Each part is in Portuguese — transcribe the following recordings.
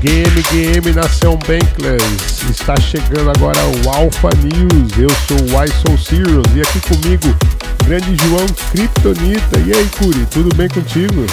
GM, GM Nação Bankless, está chegando agora o Alpha News. Eu sou o Soul Serious e aqui comigo, grande João Kryptonita. E aí, Curi, tudo bem contigo?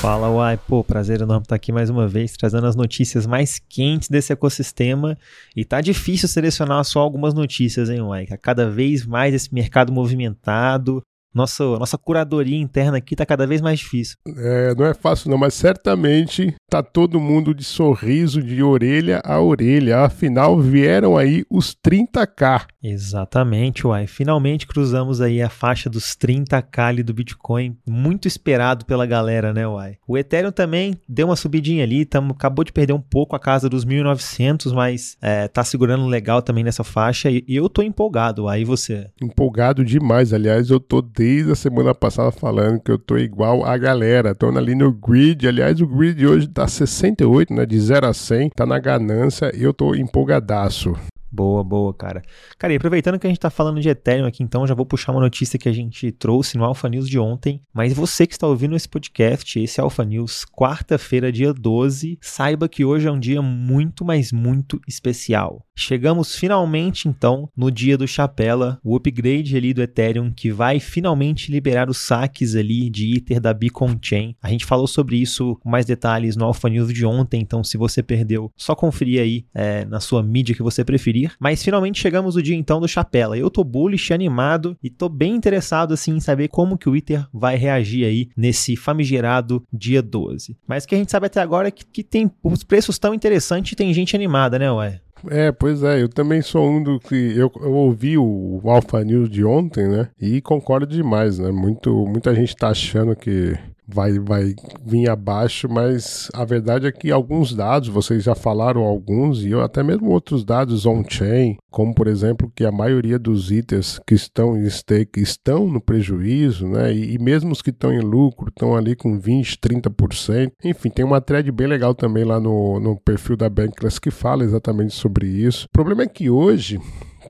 Fala, Uai. Pô, prazer enorme estar aqui mais uma vez, trazendo as notícias mais quentes desse ecossistema. E tá difícil selecionar só algumas notícias, hein, Uai? Cada vez mais esse mercado movimentado, nossa, nossa curadoria interna aqui tá cada vez mais difícil. É, não é fácil não, mas certamente tá todo mundo de sorriso de orelha a orelha. Afinal, vieram aí os 30k. Exatamente, uai. Finalmente cruzamos aí a faixa dos 30k ali do Bitcoin, muito esperado pela galera, né, uai. O Ethereum também deu uma subidinha ali, tamo, acabou de perder um pouco a casa dos 1900, mas é, tá segurando legal também nessa faixa e, e eu tô empolgado, aí você? Empolgado demais, aliás, eu tô desde a semana passada falando que eu tô igual a galera. Tô ali no grid. Aliás, o grid hoje tá 68, né? De 0 a 100. Tá na ganância e eu tô empolgadaço. Boa, boa, cara. Cara, e aproveitando que a gente tá falando de Ethereum aqui, então já vou puxar uma notícia que a gente trouxe no Alpha News de ontem. Mas você que está ouvindo esse podcast, esse Alpha News, quarta-feira, dia 12, saiba que hoje é um dia muito, mas muito especial. Chegamos finalmente, então, no dia do Chapela, o upgrade ali do Ethereum, que vai finalmente liberar os saques ali de Ether da Beacon Chain. A gente falou sobre isso com mais detalhes no Alpha News de ontem, então se você perdeu, só conferir aí é, na sua mídia que você preferir mas finalmente chegamos o dia então do Chapela. Eu tô bullish, animado e tô bem interessado assim em saber como que o Ether vai reagir aí nesse famigerado dia 12. Mas o que a gente sabe até agora é que, que tem os preços tão interessantes e tem gente animada, né, ué? É, pois é, eu também sou um do que. Eu, eu ouvi o Alpha News de ontem, né? E concordo demais, né? Muito, muita gente tá achando que vai, vai vir abaixo, mas a verdade é que alguns dados, vocês já falaram alguns, e até mesmo outros dados on-chain, como por exemplo que a maioria dos itens que estão em stake estão no prejuízo, né? E, e mesmo os que estão em lucro estão ali com 20, 30%. Enfim, tem uma thread bem legal também lá no, no perfil da Bankless que fala exatamente sobre isso. O problema é que hoje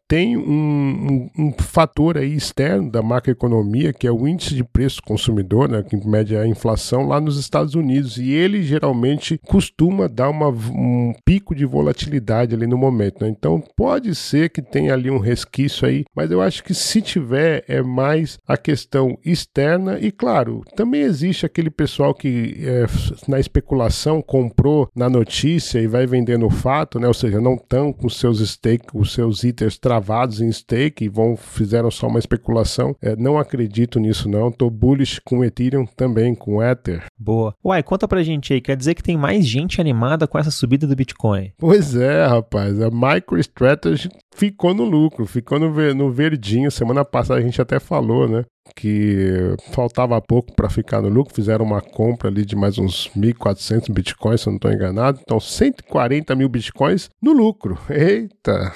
tem um, um, um, fator aí externo da macroeconomia, que é o índice de preço consumidor, né, que mede a inflação lá nos Estados Unidos, e ele geralmente costuma dar uma, um pico de volatilidade ali no momento. Né? Então pode ser que tenha ali um resquício aí, mas eu acho que se tiver é mais a questão externa e claro, também existe aquele pessoal que é, na especulação comprou na notícia e vai vendendo o fato, né? ou seja, não estão com seus stakes, os seus itens travados em stake e vão, fizeram só uma especulação. É, não acredito nisso, não. Tô bullish com Ethereum também, com Ether. Boa. Uai, conta pra gente aí. Quer dizer que tem mais gente animada com essa subida do Bitcoin? Pois é, rapaz. A MicroStrategy ficou no lucro, ficou no, no verdinho. Semana passada a gente até falou, né? que faltava pouco para ficar no lucro, fizeram uma compra ali de mais uns 1.400 bitcoins, se eu não estou enganado. Então, 140 mil bitcoins no lucro. Eita!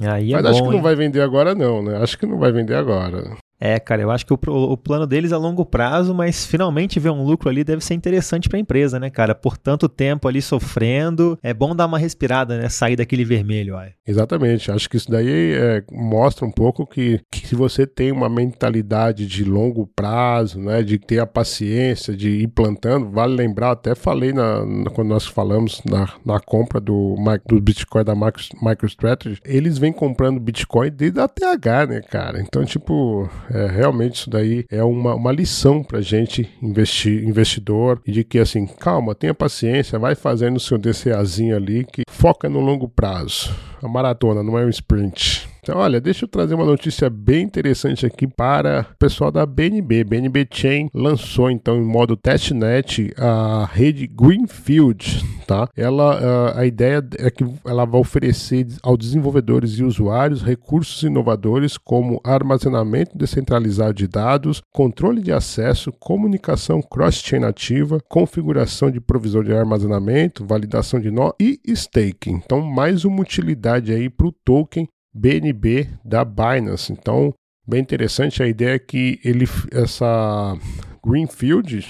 Aí é Mas bom, acho que não hein? vai vender agora, não, né? Acho que não vai vender agora. É, cara, eu acho que o, o, plano deles é a longo prazo, mas finalmente ver um lucro ali deve ser interessante para a empresa, né, cara? Por tanto tempo ali sofrendo, é bom dar uma respirada, né? Sair daquele vermelho, ó. Exatamente. Acho que isso daí é, mostra um pouco que, que, se você tem uma mentalidade de longo prazo, né, de ter a paciência de ir plantando, vale lembrar, até falei na, na quando nós falamos na, na compra do, do Bitcoin da MicroStrategy, eles vêm comprando Bitcoin desde a TH, né, cara? Então, tipo é, realmente isso daí é uma, uma lição para gente investir, investidor e de que assim, calma, tenha paciência, vai fazendo o seu DCAzinho ali que foca no longo prazo. A maratona não é um sprint. Então, olha, deixa eu trazer uma notícia bem interessante aqui para o pessoal da BNB. BNB Chain lançou então em modo testnet a rede Greenfield, tá? Ela, a ideia é que ela vai oferecer aos desenvolvedores e usuários recursos inovadores como armazenamento descentralizado de dados, controle de acesso, comunicação cross-chain ativa, configuração de provisão de armazenamento, validação de nó e staking. Então, mais uma utilidade aí para o token BNB da Binance. Então, bem interessante a ideia que ele essa Greenfield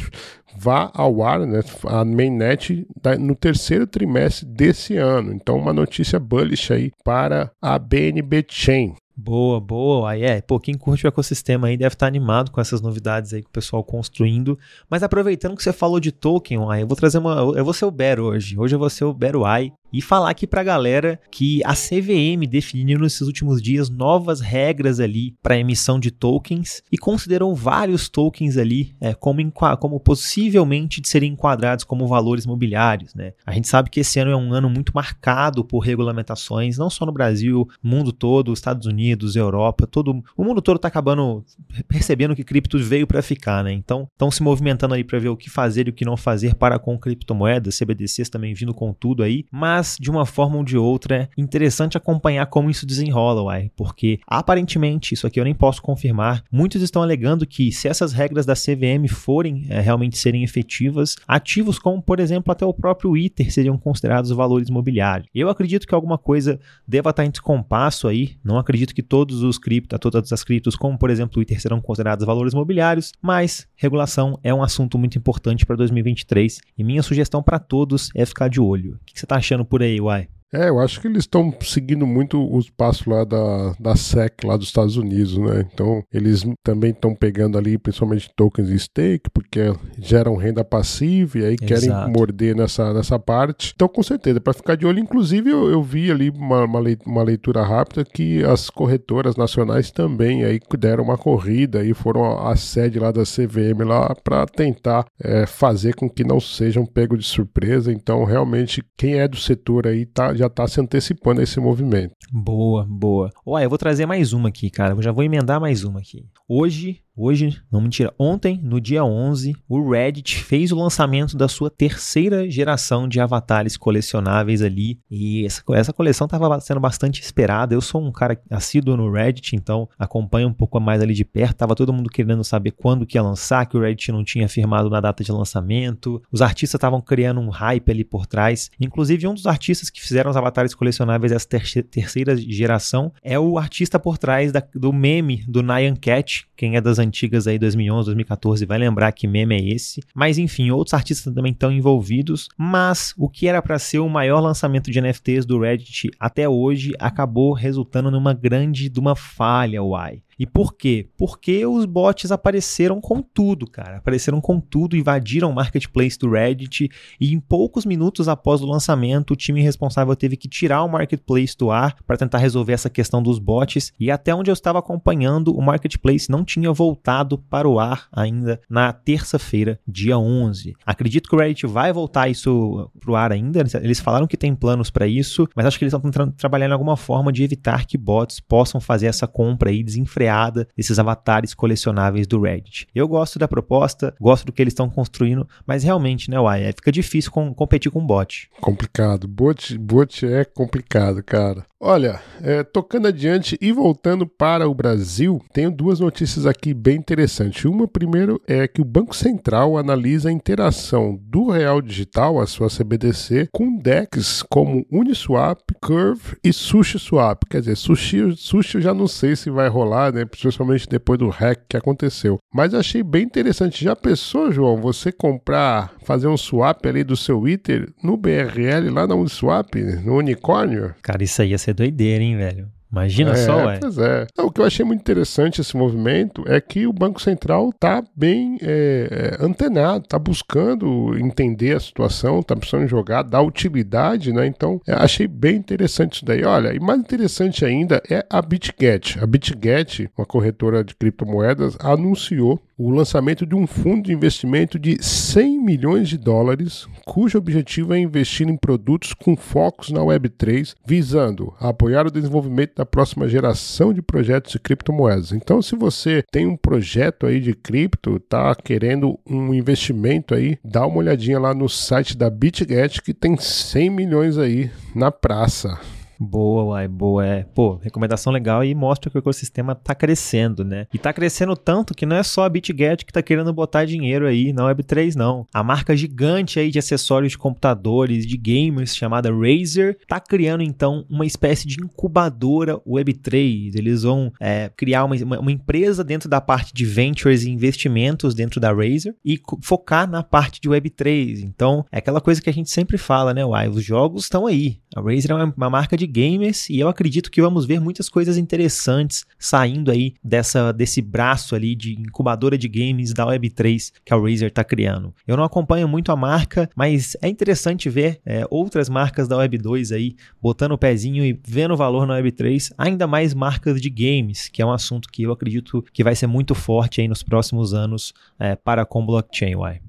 vá ao ar, né, a mainnet no terceiro trimestre desse ano. Então, uma notícia bullish aí para a BNB Chain. Boa, boa. Aí é, pô, quem curte o ecossistema aí deve estar animado com essas novidades aí que o pessoal construindo. Mas aproveitando que você falou de token, aí eu vou trazer uma. Eu vou ser o Bero hoje. Hoje eu vou ser o Bero Ai e falar aqui pra galera que a CVM definiu nesses últimos dias novas regras ali para emissão de tokens e considerou vários tokens ali é, como, como possivelmente de serem enquadrados como valores mobiliários. Né? A gente sabe que esse ano é um ano muito marcado por regulamentações, não só no Brasil, mundo todo, Estados Unidos, Europa, todo o mundo todo está acabando percebendo que cripto veio para ficar, né? Então estão se movimentando aí para ver o que fazer e o que não fazer para com criptomoedas, CBDCs também vindo com tudo aí, mas mas de uma forma ou de outra é interessante acompanhar como isso desenrola, uai, porque aparentemente, isso aqui eu nem posso confirmar, muitos estão alegando que se essas regras da CVM forem é, realmente serem efetivas, ativos como, por exemplo, até o próprio ITER seriam considerados valores mobiliários. Eu acredito que alguma coisa deva estar em descompasso aí, não acredito que todos os criptos, todas as criptos, como por exemplo o ITER, serão considerados valores mobiliários, mas regulação é um assunto muito importante para 2023 e minha sugestão para todos é ficar de olho. O que você está achando por aí, Uai? É, eu acho que eles estão seguindo muito os passos lá da, da SEC, lá dos Estados Unidos, né? Então, eles também estão pegando ali, principalmente tokens de stake, porque geram renda passiva e aí Exato. querem morder nessa, nessa parte. Então, com certeza, para ficar de olho, inclusive, eu, eu vi ali uma, uma leitura rápida que as corretoras nacionais também aí deram uma corrida e foram à sede lá da CVM lá para tentar é, fazer com que não sejam pego de surpresa. Então, realmente, quem é do setor aí tá, já já está se antecipando a esse movimento. Boa, boa. Olha, eu vou trazer mais uma aqui, cara. Eu já vou emendar mais uma aqui. Hoje Hoje, não mentira, ontem, no dia 11, o Reddit fez o lançamento da sua terceira geração de avatares colecionáveis ali. E essa, essa coleção estava sendo bastante esperada. Eu sou um cara assíduo no Reddit, então acompanho um pouco mais ali de perto. Tava todo mundo querendo saber quando que ia lançar, que o Reddit não tinha afirmado na data de lançamento. Os artistas estavam criando um hype ali por trás. Inclusive, um dos artistas que fizeram os avatares colecionáveis dessa ter terceira geração é o artista por trás da, do meme do Nyan Cat. Quem é das antigas aí, 2011, 2014, vai lembrar que meme é esse. Mas enfim, outros artistas também estão envolvidos. Mas o que era para ser o maior lançamento de NFTs do Reddit até hoje acabou resultando numa grande, de uma falha, uai. E por quê? Porque os bots apareceram com tudo, cara. Apareceram com tudo, invadiram o marketplace do Reddit e em poucos minutos após o lançamento, o time responsável teve que tirar o marketplace do ar para tentar resolver essa questão dos bots. E até onde eu estava acompanhando, o marketplace não tinha voltado para o ar ainda na terça-feira, dia 11. Acredito que o Reddit vai voltar isso para o ar ainda. Eles falaram que tem planos para isso, mas acho que eles estão tentando trabalhar em alguma forma de evitar que bots possam fazer essa compra aí desenfreada freada desses avatares colecionáveis do Reddit. Eu gosto da proposta, gosto do que eles estão construindo, mas realmente, né, Uai, fica difícil com, competir com bot. Complicado. Bot, bot é complicado, cara. Olha, é, tocando adiante e voltando para o Brasil, tenho duas notícias aqui bem interessantes. Uma, primeiro, é que o Banco Central analisa a interação do real digital, a sua CBDC, com DEX como Uniswap, Curve e SushiSwap. Quer dizer, Sushi, Sushi eu já não sei se vai rolar, né? Principalmente depois do hack que aconteceu. Mas achei bem interessante. Já pensou, João, você comprar, fazer um swap ali do seu Ether no BRL lá na Uniswap, no unicórnio? Cara, isso aí ia ser doideira, hein, velho? Imagina é, só, ué. Pois é. o que eu achei muito interessante esse movimento é que o Banco Central está bem é, é, antenado, está buscando entender a situação, está precisando jogar, dar utilidade, né? Então, é, achei bem interessante isso daí. Olha, e mais interessante ainda é a BitGet. A BitGet, uma corretora de criptomoedas, anunciou o lançamento de um fundo de investimento de 100 milhões de dólares, cujo objetivo é investir em produtos com focos na Web3, visando apoiar o desenvolvimento da próxima geração de projetos de criptomoedas. Então, se você tem um projeto aí de cripto, tá querendo um investimento aí, dá uma olhadinha lá no site da BitGet que tem 100 milhões aí na praça. Boa, uai, boa. É, pô, recomendação legal e mostra que o ecossistema tá crescendo, né? E tá crescendo tanto que não é só a BitGet que tá querendo botar dinheiro aí na Web3, não. A marca gigante aí de acessórios de computadores, de gamers, chamada Razer, tá criando então uma espécie de incubadora Web3. Eles vão é, criar uma, uma, empresa dentro da parte de ventures e investimentos dentro da Razer e focar na parte de Web3. Então, é aquela coisa que a gente sempre fala, né? Uai, os jogos estão aí. A Razer é uma, uma marca de de gamers e eu acredito que vamos ver muitas coisas interessantes saindo aí dessa desse braço ali de incubadora de games da Web3 que a Razer está criando. Eu não acompanho muito a marca, mas é interessante ver é, outras marcas da Web2 aí botando o pezinho e vendo valor na Web3, ainda mais marcas de games, que é um assunto que eu acredito que vai ser muito forte aí nos próximos anos é, para com blockchain. Uai.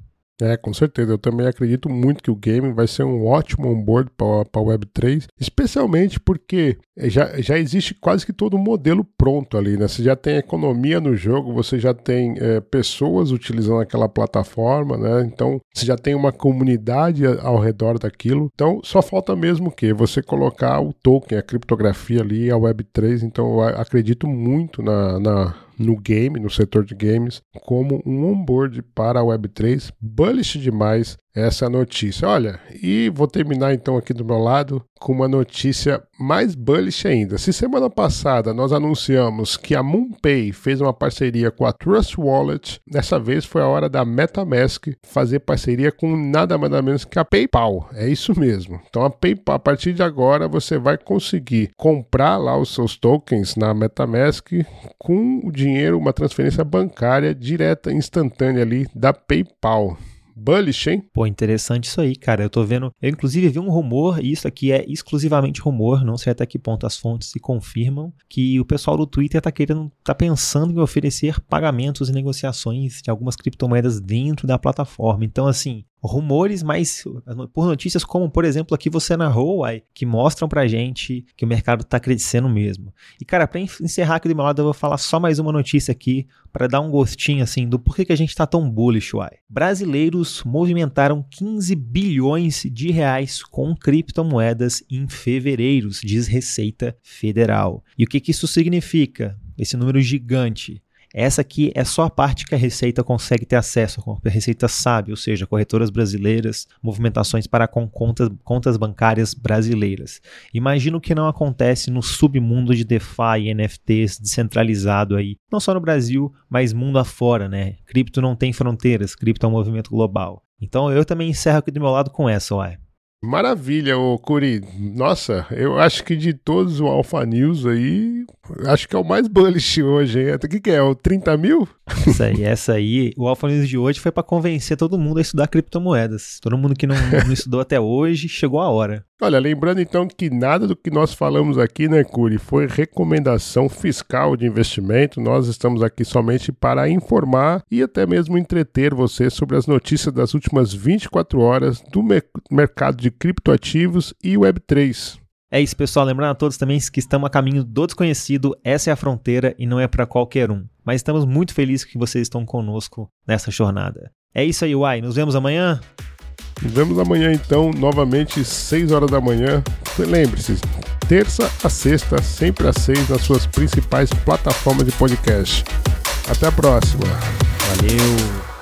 É, com certeza. Eu também acredito muito que o game vai ser um ótimo onboard para a Web3, especialmente porque já, já existe quase que todo o modelo pronto ali, né? Você já tem economia no jogo, você já tem é, pessoas utilizando aquela plataforma, né? Então, você já tem uma comunidade ao redor daquilo. Então, só falta mesmo o quê? Você colocar o token, a criptografia ali, a Web3. Então, eu acredito muito na, na no game, no setor de games, como um onboard para a Web3. Bullish demais essa notícia. Olha, e vou terminar então aqui do meu lado com uma notícia mais bullish ainda. Se semana passada nós anunciamos que a MoonPay fez uma parceria com a Trust Wallet, dessa vez foi a hora da MetaMask fazer parceria com nada mais nada menos que a PayPal. É isso mesmo. Então a PayPal, a partir de agora, você vai conseguir comprar lá os seus tokens na MetaMask com o dinheiro, uma transferência bancária direta, instantânea ali da PayPal. Bullish, hein? Pô, interessante isso aí, cara. Eu tô vendo. Eu, inclusive, vi um rumor, e isso aqui é exclusivamente rumor, não sei até que ponto as fontes se confirmam, que o pessoal do Twitter tá querendo, tá pensando em oferecer pagamentos e negociações de algumas criptomoedas dentro da plataforma. Então, assim, rumores, mas por notícias como, por exemplo, aqui você narrou, uai, que mostram pra gente que o mercado tá crescendo mesmo. E, cara, pra encerrar aqui do meu lado, eu vou falar só mais uma notícia aqui para dar um gostinho, assim, do porquê que a gente tá tão bullish, uai. Brasileiros movimentaram 15 bilhões de reais com criptomoedas em fevereiro, diz Receita Federal. E o que, que isso significa? Esse número gigante essa aqui é só a parte que a Receita consegue ter acesso, a Receita sabe, ou seja, corretoras brasileiras, movimentações para com contas, contas bancárias brasileiras. Imagino que não acontece no submundo de DeFi NFTs descentralizado aí, não só no Brasil, mas mundo afora, né? Cripto não tem fronteiras, cripto é um movimento global. Então eu também encerro aqui do meu lado com essa, uai. Maravilha, ô Curi. Nossa, eu acho que de todos o Alpha News aí, acho que é o mais bullish hoje, hein? O que, que é? O 30 mil? Essa aí, essa aí. O Alpha News de hoje foi para convencer todo mundo a estudar criptomoedas. Todo mundo que não, não estudou até hoje, chegou a hora. Olha, lembrando então que nada do que nós falamos aqui, né, Curi, foi recomendação fiscal de investimento. Nós estamos aqui somente para informar e até mesmo entreter você sobre as notícias das últimas 24 horas do mercado de criptoativos e Web3. É isso, pessoal. Lembrando a todos também que estamos a caminho do desconhecido. Essa é a fronteira e não é para qualquer um. Mas estamos muito felizes que vocês estão conosco nessa jornada. É isso aí, Uai. Nos vemos amanhã. Nos vemos amanhã, então, novamente, 6 horas da manhã. Lembre-se, terça a sexta, sempre às 6, nas suas principais plataformas de podcast. Até a próxima. Valeu!